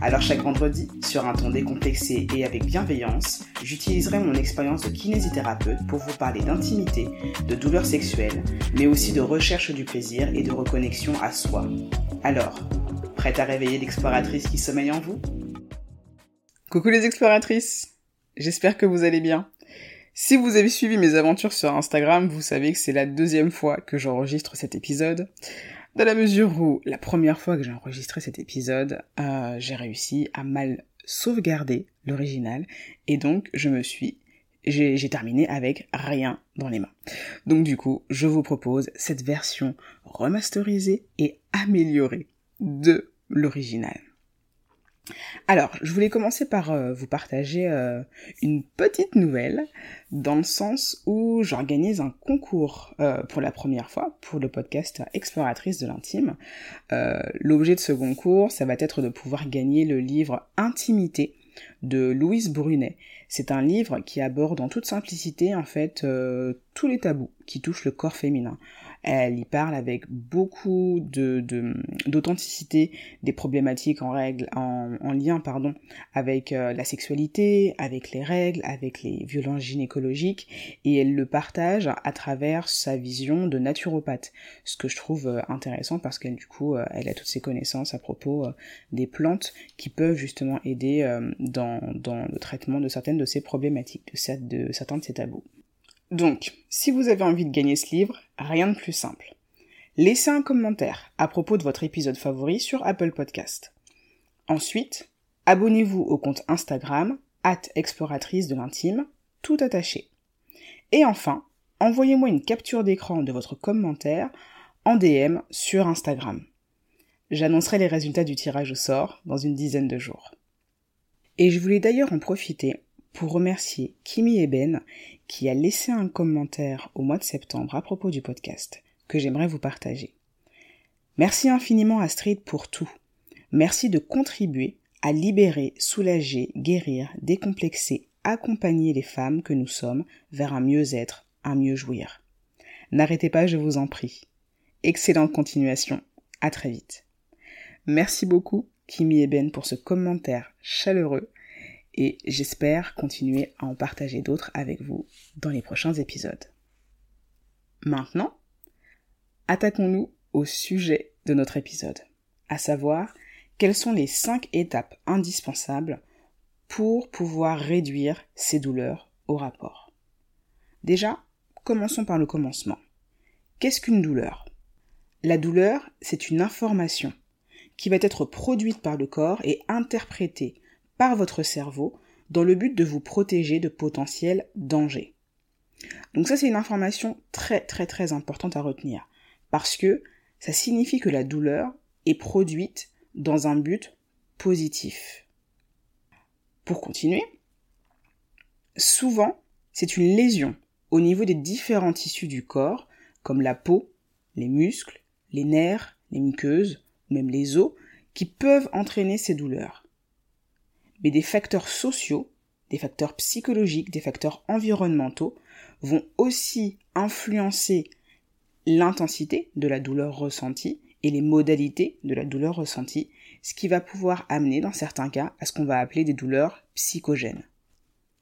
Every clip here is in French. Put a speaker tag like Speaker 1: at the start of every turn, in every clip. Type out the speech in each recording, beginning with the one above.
Speaker 1: Alors chaque vendredi, sur un ton décomplexé et avec bienveillance, j'utiliserai mon expérience de kinésithérapeute pour vous parler d'intimité, de douleurs sexuelles, mais aussi de recherche du plaisir et de reconnexion à soi. Alors, prête à réveiller l'exploratrice qui sommeille en vous? Coucou les exploratrices J'espère que vous allez bien. Si vous avez suivi mes aventures sur Instagram, vous savez que c'est la deuxième fois que j'enregistre cet épisode. Dans la mesure où la première fois que j'ai enregistré cet épisode, euh, j'ai réussi à mal sauvegarder l'original et donc je me suis j'ai terminé avec rien dans les mains. Donc du coup, je vous propose cette version remasterisée et améliorée de l'original. Alors, je voulais commencer par euh, vous partager euh, une petite nouvelle, dans le sens où j'organise un concours euh, pour la première fois pour le podcast Exploratrice de l'intime. L'objet de ce concours, ça va être de pouvoir gagner le livre Intimité de Louise Brunet. C'est un livre qui aborde en toute simplicité en fait tous les tabous qui touchent le corps féminin. Elle y parle avec beaucoup de d'authenticité des problématiques en règle, en, en lien pardon, avec euh, la sexualité, avec les règles, avec les violences gynécologiques, et elle le partage à travers sa vision de naturopathe, ce que je trouve euh, intéressant parce qu'elle du coup euh, elle a toutes ses connaissances à propos des plantes qui peuvent justement aider dans, dans le traitement de certaines de ces problématiques, de, de certains de ces tabous. Donc, si vous avez envie de gagner ce livre, rien de plus simple. Laissez un commentaire à propos de votre épisode favori sur Apple Podcast. Ensuite, abonnez-vous au compte Instagram, at exploratrice de l'intime, tout attaché. Et enfin, envoyez-moi une capture d'écran de votre commentaire en DM sur Instagram. J'annoncerai les résultats du tirage au sort dans une dizaine de jours. Et je voulais d'ailleurs en profiter pour remercier Kimi Eben qui a laissé un commentaire au mois de septembre à propos du podcast que j'aimerais vous partager. Merci infiniment Astrid pour tout. Merci de contribuer à libérer, soulager, guérir, décomplexer, accompagner les femmes que nous sommes vers un mieux-être, un mieux jouir. N'arrêtez pas, je vous en prie. Excellente continuation. À très vite. Merci beaucoup, Kimi Eben, pour ce commentaire chaleureux et j'espère continuer à en partager d'autres avec vous dans les prochains épisodes. Maintenant, attaquons-nous au sujet de notre épisode, à savoir quelles sont les cinq étapes indispensables pour pouvoir réduire ces douleurs au rapport. Déjà, commençons par le commencement. Qu'est-ce qu'une douleur? La douleur, c'est une information qui va être produite par le corps et interprétée par votre cerveau dans le but de vous protéger de potentiels dangers. Donc ça c'est une information très très très importante à retenir parce que ça signifie que la douleur est produite dans un but positif. Pour continuer, souvent c'est une lésion au niveau des différents tissus du corps comme la peau, les muscles, les nerfs, les muqueuses ou même les os qui peuvent entraîner ces douleurs mais des facteurs sociaux, des facteurs psychologiques, des facteurs environnementaux vont aussi influencer l'intensité de la douleur ressentie et les modalités de la douleur ressentie, ce qui va pouvoir amener dans certains cas à ce qu'on va appeler des douleurs psychogènes.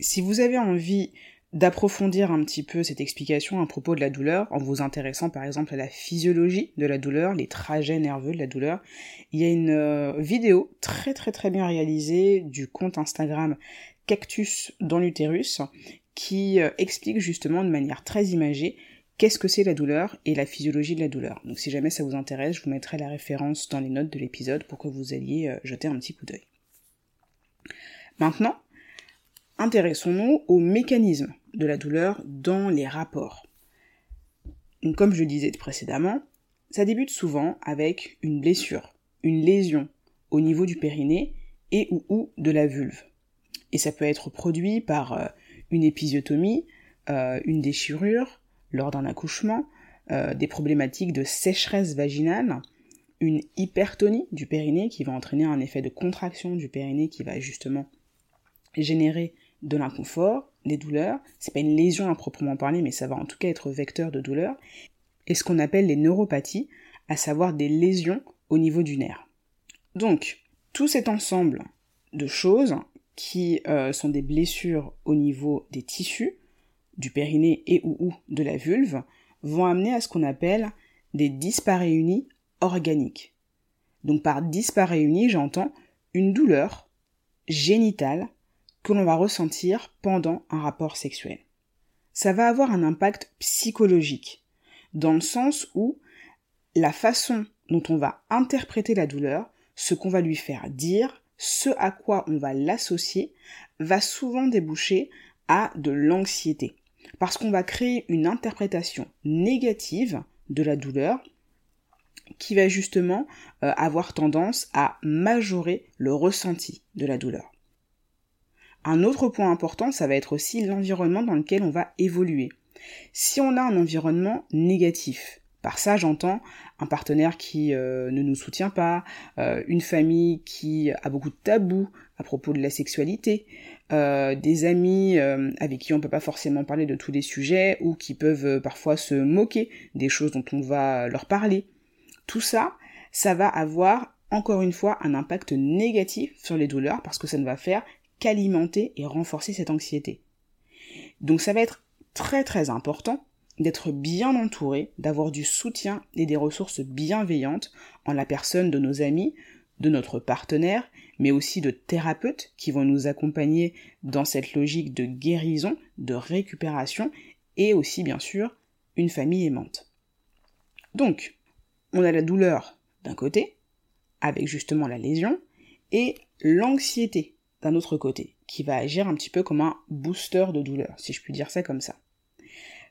Speaker 1: Si vous avez envie d'approfondir un petit peu cette explication à propos de la douleur en vous intéressant par exemple à la physiologie de la douleur, les trajets nerveux de la douleur. Il y a une euh, vidéo très très très bien réalisée du compte Instagram Cactus dans l'utérus qui euh, explique justement de manière très imagée qu'est-ce que c'est la douleur et la physiologie de la douleur. Donc si jamais ça vous intéresse, je vous mettrai la référence dans les notes de l'épisode pour que vous alliez euh, jeter un petit coup d'œil. Maintenant, intéressons-nous aux mécanismes de la douleur dans les rapports. comme je le disais précédemment, ça débute souvent avec une blessure, une lésion au niveau du périnée et ou, de la vulve. Et ça peut être produit par euh, une épisiotomie, euh, une déchirure lors d'un accouchement, euh, des problématiques de sécheresse vaginale, une hypertonie du périnée qui va entraîner un effet de contraction du périnée qui va justement générer de l'inconfort, des douleurs. C'est pas une lésion à proprement parler, mais ça va en tout cas être vecteur de douleur. Et ce qu'on appelle les neuropathies, à savoir des lésions au niveau du nerf. Donc, tout cet ensemble de choses qui euh, sont des blessures au niveau des tissus, du périnée et ou, de la vulve, vont amener à ce qu'on appelle des dysparéunies organiques. Donc par dysparéunie, j'entends une douleur génitale que l'on va ressentir pendant un rapport sexuel. Ça va avoir un impact psychologique, dans le sens où la façon dont on va interpréter la douleur, ce qu'on va lui faire dire, ce à quoi on va l'associer, va souvent déboucher à de l'anxiété. Parce qu'on va créer une interprétation négative de la douleur qui va justement euh, avoir tendance à majorer le ressenti de la douleur. Un autre point important, ça va être aussi l'environnement dans lequel on va évoluer. Si on a un environnement négatif, par ça j'entends un partenaire qui euh, ne nous soutient pas, euh, une famille qui a beaucoup de tabous à propos de la sexualité, euh, des amis avec qui on ne peut pas forcément parler de tous les sujets ou qui peuvent parfois se moquer des choses dont on va leur parler. Tout ça, ça va avoir encore une fois un impact négatif sur les douleurs parce que ça ne va faire qu'alimenter et renforcer cette anxiété. Donc ça va être très très important d'être bien entouré, d'avoir du soutien et des ressources bienveillantes en la personne de nos amis, de notre partenaire, mais aussi de thérapeutes qui vont nous accompagner dans cette logique de guérison, de récupération, et aussi bien sûr une famille aimante. Donc, on a la douleur d'un côté, avec justement la lésion, et l'anxiété d'un autre côté, qui va agir un petit peu comme un booster de douleur, si je puis dire ça comme ça.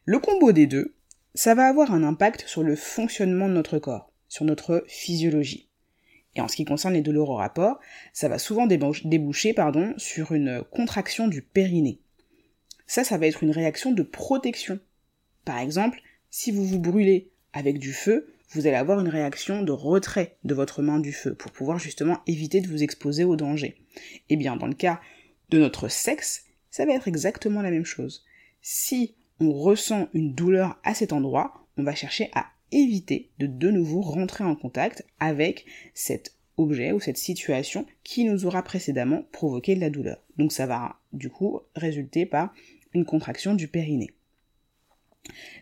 Speaker 1: Le combo des deux, ça va avoir un impact sur le fonctionnement de notre corps, sur notre physiologie. Et en ce qui concerne les douleurs au rapport, ça va souvent déboucher pardon, sur une contraction du périnée. Ça, ça va être une réaction de protection. Par exemple, si vous vous brûlez avec du feu, vous allez avoir une réaction de retrait de votre main du feu pour pouvoir justement éviter de vous exposer au danger. Eh bien, dans le cas de notre sexe, ça va être exactement la même chose. Si on ressent une douleur à cet endroit, on va chercher à éviter de de nouveau rentrer en contact avec cet objet ou cette situation qui nous aura précédemment provoqué de la douleur. Donc ça va du coup résulter par une contraction du périnée.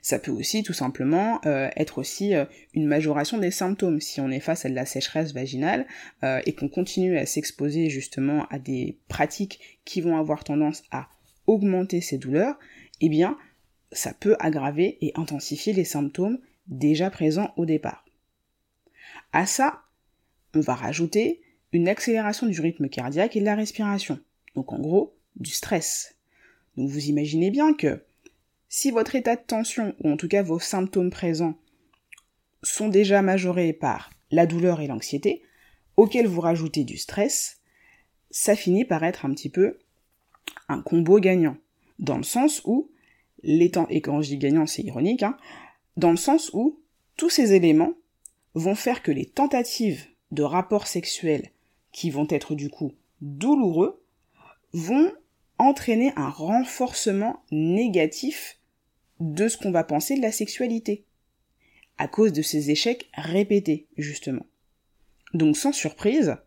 Speaker 1: Ça peut aussi tout simplement euh, être aussi euh, une majoration des symptômes si on est face à de la sécheresse vaginale euh, et qu'on continue à s'exposer justement à des pratiques qui vont avoir tendance à augmenter ces douleurs, eh bien ça peut aggraver et intensifier les symptômes déjà présents au départ. À ça, on va rajouter une accélération du rythme cardiaque et de la respiration. Donc en gros, du stress. Donc vous imaginez bien que si votre état de tension, ou en tout cas vos symptômes présents, sont déjà majorés par la douleur et l'anxiété, auxquels vous rajoutez du stress, ça finit par être un petit peu un combo gagnant. Dans le sens où, les temps, et quand je dis gagnant c'est ironique, hein, dans le sens où tous ces éléments vont faire que les tentatives de rapports sexuels qui vont être du coup douloureux vont entraîner un renforcement négatif de ce qu'on va penser de la sexualité, à cause de ces échecs répétés, justement. Donc sans surprise,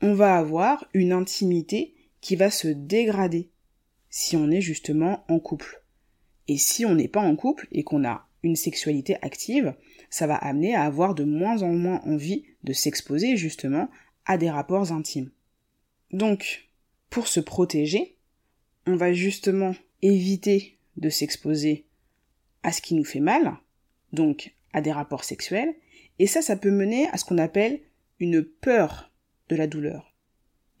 Speaker 1: on va avoir une intimité qui va se dégrader si on est justement en couple. Et si on n'est pas en couple et qu'on a une sexualité active, ça va amener à avoir de moins en moins envie de s'exposer justement à des rapports intimes. Donc, pour se protéger, on va justement éviter de s'exposer à ce qui nous fait mal, donc à des rapports sexuels, et ça, ça peut mener à ce qu'on appelle une peur de la douleur.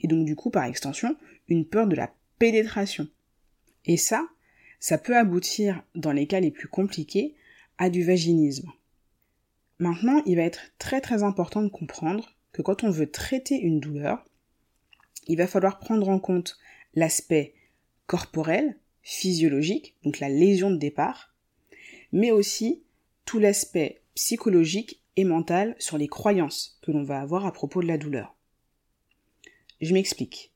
Speaker 1: Et donc du coup, par extension, une peur de la pénétration. Et ça, ça peut aboutir, dans les cas les plus compliqués, à du vaginisme. Maintenant, il va être très très important de comprendre que quand on veut traiter une douleur, il va falloir prendre en compte l'aspect corporel, physiologique, donc la lésion de départ, mais aussi tout l'aspect psychologique et mentale sur les croyances que l'on va avoir à propos de la douleur. Je m'explique.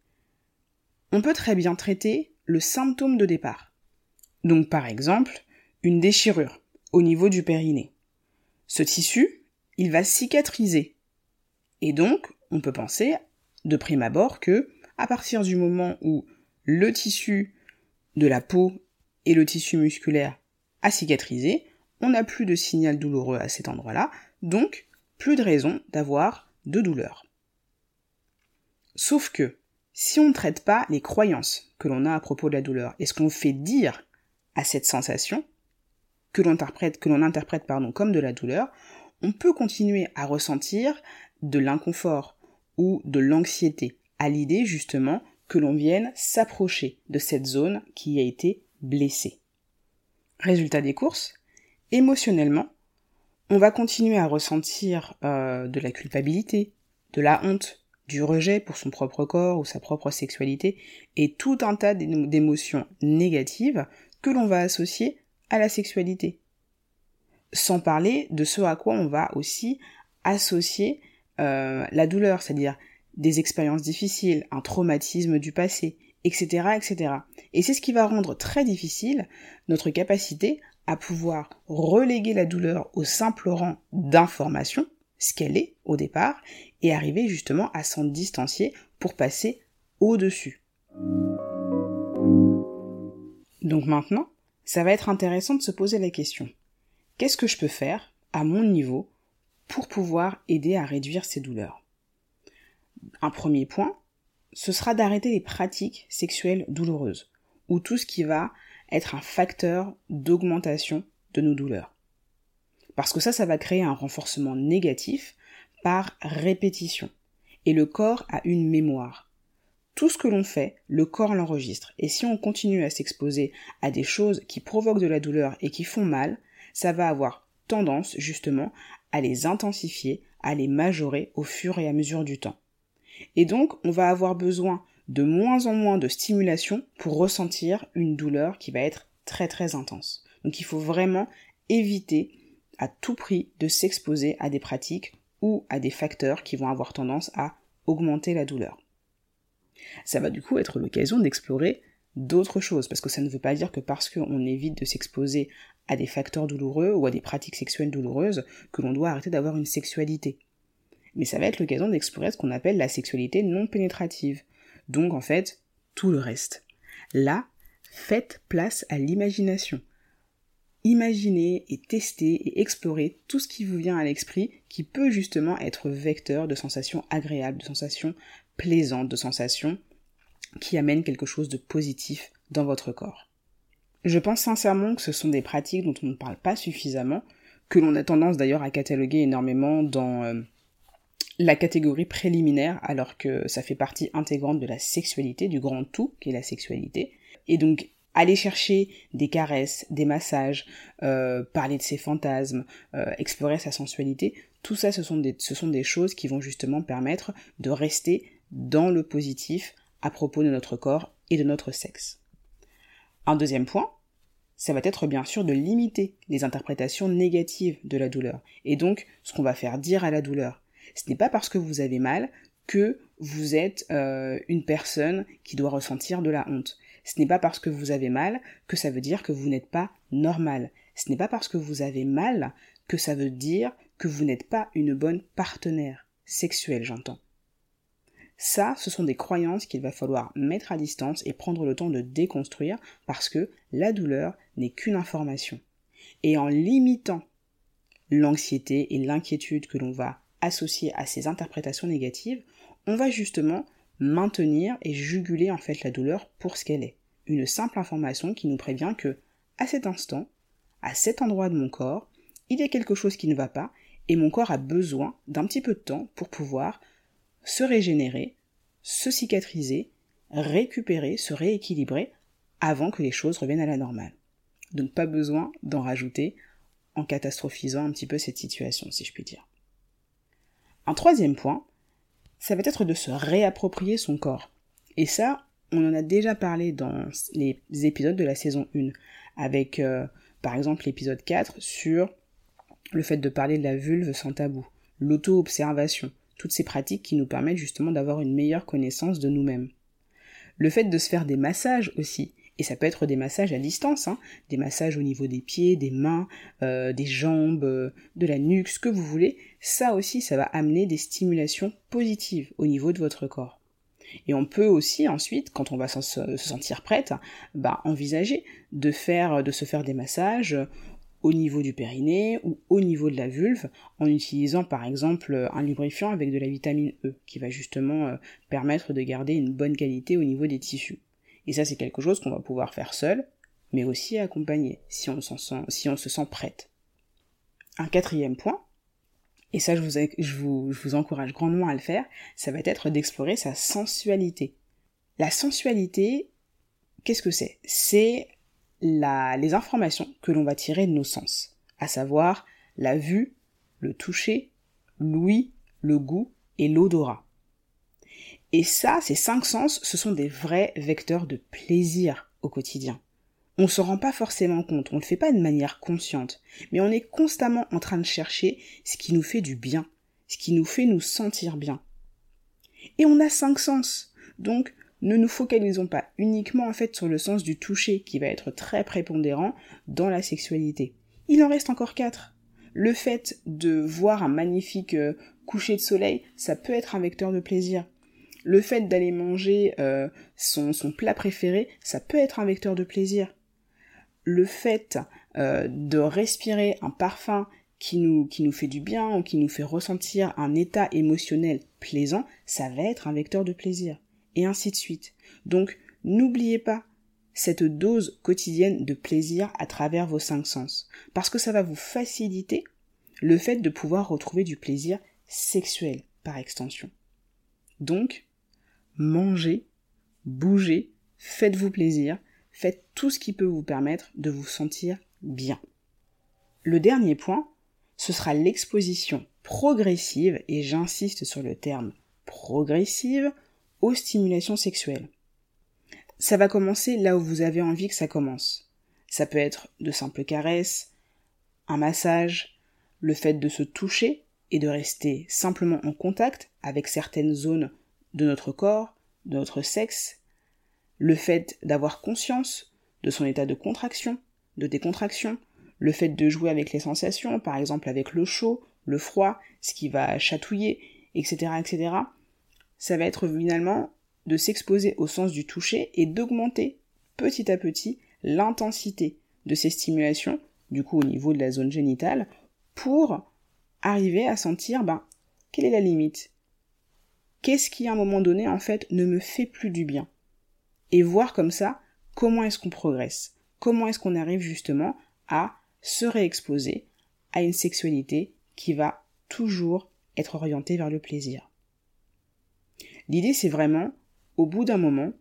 Speaker 1: On peut très bien traiter le symptôme de départ. Donc par exemple, une déchirure au niveau du périnée. Ce tissu, il va cicatriser. Et donc, on peut penser, de prime abord, que, à partir du moment où le tissu de la peau et le tissu musculaire a cicatrisé, on n'a plus de signal douloureux à cet endroit-là, donc plus de raison d'avoir de douleur. Sauf que, si on ne traite pas les croyances que l'on a à propos de la douleur et ce qu'on fait dire à cette sensation, que l'on interprète, que l'on interprète pardon, comme de la douleur, on peut continuer à ressentir de l'inconfort ou de l'anxiété à l'idée justement que l'on vienne s'approcher de cette zone qui a été blessée. Résultat des courses, émotionnellement, on va continuer à ressentir euh, de la culpabilité, de la honte, du rejet pour son propre corps ou sa propre sexualité, et tout un tas d'émotions négatives que l'on va associer à la sexualité. Sans parler de ce à quoi on va aussi associer euh, la douleur, c'est-à-dire des expériences difficiles, un traumatisme du passé, etc., etc. Et c'est ce qui va rendre très difficile notre capacité à pouvoir reléguer la douleur au simple rang d'information, ce qu'elle est au départ, et arriver justement à s'en distancier pour passer au-dessus. Donc maintenant, ça va être intéressant de se poser la question. Qu'est-ce que je peux faire, à mon niveau, pour pouvoir aider à réduire ces douleurs? Un premier point, ce sera d'arrêter les pratiques sexuelles douloureuses, ou tout ce qui va être un facteur d'augmentation de nos douleurs. Parce que ça, ça va créer un renforcement négatif par répétition. Et le corps a une mémoire tout ce que l'on fait, le corps l'enregistre. Et si on continue à s'exposer à des choses qui provoquent de la douleur et qui font mal, ça va avoir tendance justement à les intensifier, à les majorer au fur et à mesure du temps. Et donc, on va avoir besoin de moins en moins de stimulation pour ressentir une douleur qui va être très très intense. Donc il faut vraiment éviter à tout prix de s'exposer à des pratiques ou à des facteurs qui vont avoir tendance à augmenter la douleur ça va du coup être l'occasion d'explorer d'autres choses, parce que ça ne veut pas dire que parce qu'on évite de s'exposer à des facteurs douloureux ou à des pratiques sexuelles douloureuses que l'on doit arrêter d'avoir une sexualité. Mais ça va être l'occasion d'explorer ce qu'on appelle la sexualité non pénétrative. Donc en fait, tout le reste. Là, faites place à l'imagination. Imaginez et testez et explorez tout ce qui vous vient à l'esprit qui peut justement être vecteur de sensations agréables, de sensations plaisante de sensations qui amène quelque chose de positif dans votre corps. Je pense sincèrement que ce sont des pratiques dont on ne parle pas suffisamment, que l'on a tendance d'ailleurs à cataloguer énormément dans euh, la catégorie préliminaire, alors que ça fait partie intégrante de la sexualité, du grand tout qui est la sexualité. Et donc aller chercher des caresses, des massages, euh, parler de ses fantasmes, euh, explorer sa sensualité, tout ça ce sont, des, ce sont des choses qui vont justement permettre de rester dans le positif à propos de notre corps et de notre sexe. Un deuxième point, ça va être bien sûr de limiter les interprétations négatives de la douleur, et donc ce qu'on va faire dire à la douleur. Ce n'est pas parce que vous avez mal que vous êtes euh, une personne qui doit ressentir de la honte. Ce n'est pas parce que vous avez mal que ça veut dire que vous n'êtes pas normal. Ce n'est pas parce que vous avez mal que ça veut dire que vous n'êtes pas une bonne partenaire sexuelle, j'entends. Ça, ce sont des croyances qu'il va falloir mettre à distance et prendre le temps de déconstruire parce que la douleur n'est qu'une information. Et en limitant l'anxiété et l'inquiétude que l'on va associer à ces interprétations négatives, on va justement maintenir et juguler en fait la douleur pour ce qu'elle est. Une simple information qui nous prévient que, à cet instant, à cet endroit de mon corps, il y a quelque chose qui ne va pas et mon corps a besoin d'un petit peu de temps pour pouvoir se régénérer, se cicatriser, récupérer, se rééquilibrer avant que les choses reviennent à la normale. Donc pas besoin d'en rajouter en catastrophisant un petit peu cette situation, si je puis dire. Un troisième point, ça va être de se réapproprier son corps. Et ça, on en a déjà parlé dans les épisodes de la saison 1, avec euh, par exemple l'épisode 4 sur le fait de parler de la vulve sans tabou, l'auto-observation, toutes ces pratiques qui nous permettent justement d'avoir une meilleure connaissance de nous-mêmes. Le fait de se faire des massages aussi, et ça peut être des massages à distance, hein, des massages au niveau des pieds, des mains, euh, des jambes, euh, de la nuque, ce que vous voulez, ça aussi, ça va amener des stimulations positives au niveau de votre corps. Et on peut aussi ensuite, quand on va se sentir prête, bah, envisager de faire, de se faire des massages au niveau du périnée ou au niveau de la vulve en utilisant par exemple un lubrifiant avec de la vitamine E qui va justement euh, permettre de garder une bonne qualité au niveau des tissus. Et ça c'est quelque chose qu'on va pouvoir faire seul, mais aussi accompagner si on, se sent prête. Un quatrième point, et ça je vous encourage grandement à le faire, ça va être d'explorer sa sensualité. La sensualité, qu'est-ce que c'est? C'est les informations que l'on va tirer de nos sens, à savoir la vue, le toucher, l'ouïe, le goût et l'odorat. Et ça, ces cinq sens, ce sont des vrais vecteurs de plaisir au quotidien. On ne se rend pas forcément compte, on ne le fait pas de manière consciente, mais on est constamment en train de chercher ce qui nous fait du bien, ce qui nous fait nous sentir bien. Et on a cinq sens. Donc, ne nous focalisons pas uniquement en fait sur le sens du toucher qui va être très prépondérant dans la sexualité. Il en reste encore quatre. Le fait de voir un magnifique euh, coucher de soleil, ça peut être un vecteur de plaisir. Le fait d'aller manger euh, son, plat préféré, ça peut être un vecteur de plaisir. Le fait euh, de respirer un parfum qui nous, qui nous fait du bien ou qui nous fait ressentir un état émotionnel plaisant, ça va être un vecteur de plaisir et ainsi de suite. Donc, n'oubliez pas cette dose quotidienne de plaisir à travers vos cinq sens, parce que ça va vous faciliter le fait de pouvoir retrouver du plaisir sexuel par extension. Donc, mangez, bougez, faites-vous plaisir, faites tout ce qui peut vous permettre de vous sentir bien. Le dernier point, ce sera l'exposition progressive, et j'insiste sur le terme progressive, aux stimulations sexuelles. Ça va commencer là où vous avez envie que ça commence. Ça peut être de simples caresses, un massage, le fait de se toucher et de rester simplement en contact avec certaines zones de notre corps, de notre sexe, le fait d'avoir conscience de son état de contraction, de décontraction, le fait de jouer avec les sensations, par exemple avec le chaud, le froid, ce qui va chatouiller, etc., etc ça va être finalement de s'exposer au sens du toucher et d'augmenter petit à petit l'intensité de ces stimulations, du coup au niveau de la zone génitale, pour arriver à sentir, ben, quelle est la limite Qu'est-ce qui à un moment donné, en fait, ne me fait plus du bien? Et voir comme ça comment est-ce qu'on progresse, comment est-ce qu'on arrive justement à se réexposer à une sexualité qui va toujours être orientée vers le plaisir? L'idée, c'est vraiment, au bout d'un moment,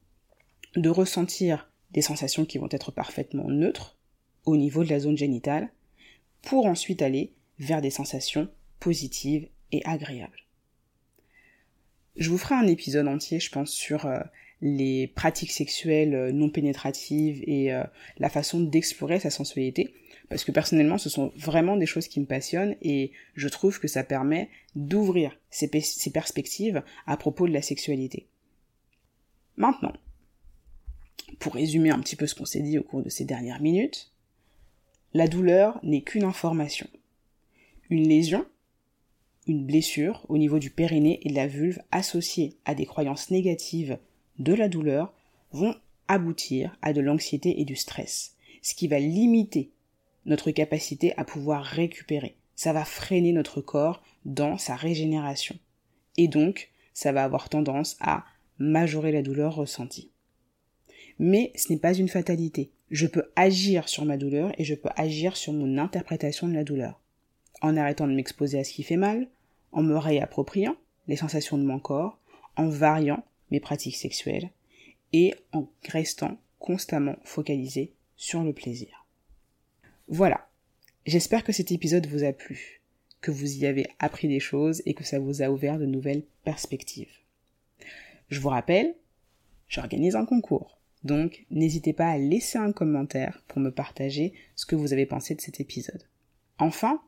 Speaker 1: de ressentir des sensations qui vont être parfaitement neutres au niveau de la zone génitale, pour ensuite aller vers des sensations positives et agréables. Je vous ferai un épisode entier, je pense, sur euh, les pratiques sexuelles euh, non pénétratives et euh, la façon d'explorer sa sensualité parce que personnellement ce sont vraiment des choses qui me passionnent et je trouve que ça permet d'ouvrir ces, perspectives à propos de la sexualité. Maintenant, pour résumer un petit peu ce qu'on s'est dit au cours de ces dernières minutes, la douleur n'est qu'une information. Une lésion, une blessure au niveau du périnée et de la vulve associée à des croyances négatives de la douleur vont aboutir à de l'anxiété et du stress, ce qui va limiter notre capacité à pouvoir récupérer. Ça va freiner notre corps dans sa régénération. Et donc, ça va avoir tendance à majorer la douleur ressentie. Mais ce n'est pas une fatalité. Je peux agir sur ma douleur et je peux agir sur mon interprétation de la douleur. En arrêtant de m'exposer à ce qui fait mal, en me réappropriant les sensations de mon corps, en variant mes pratiques sexuelles et en restant constamment focalisé sur le plaisir. Voilà. J'espère que cet épisode vous a plu, que vous y avez appris des choses et que ça vous a ouvert de nouvelles perspectives. Je vous rappelle, j'organise un concours. Donc, n'hésitez pas à laisser un commentaire pour me partager ce que vous avez pensé de cet épisode. Enfin,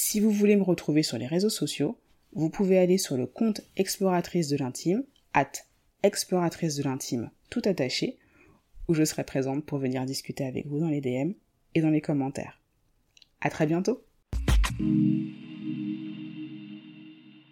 Speaker 1: Si vous voulez me retrouver sur les réseaux sociaux, vous pouvez aller sur le compte Exploratrice de l'intime, at Exploratrice de l'intime, tout attaché, où je serai présente pour venir discuter avec vous dans les DM et dans les commentaires. À très bientôt!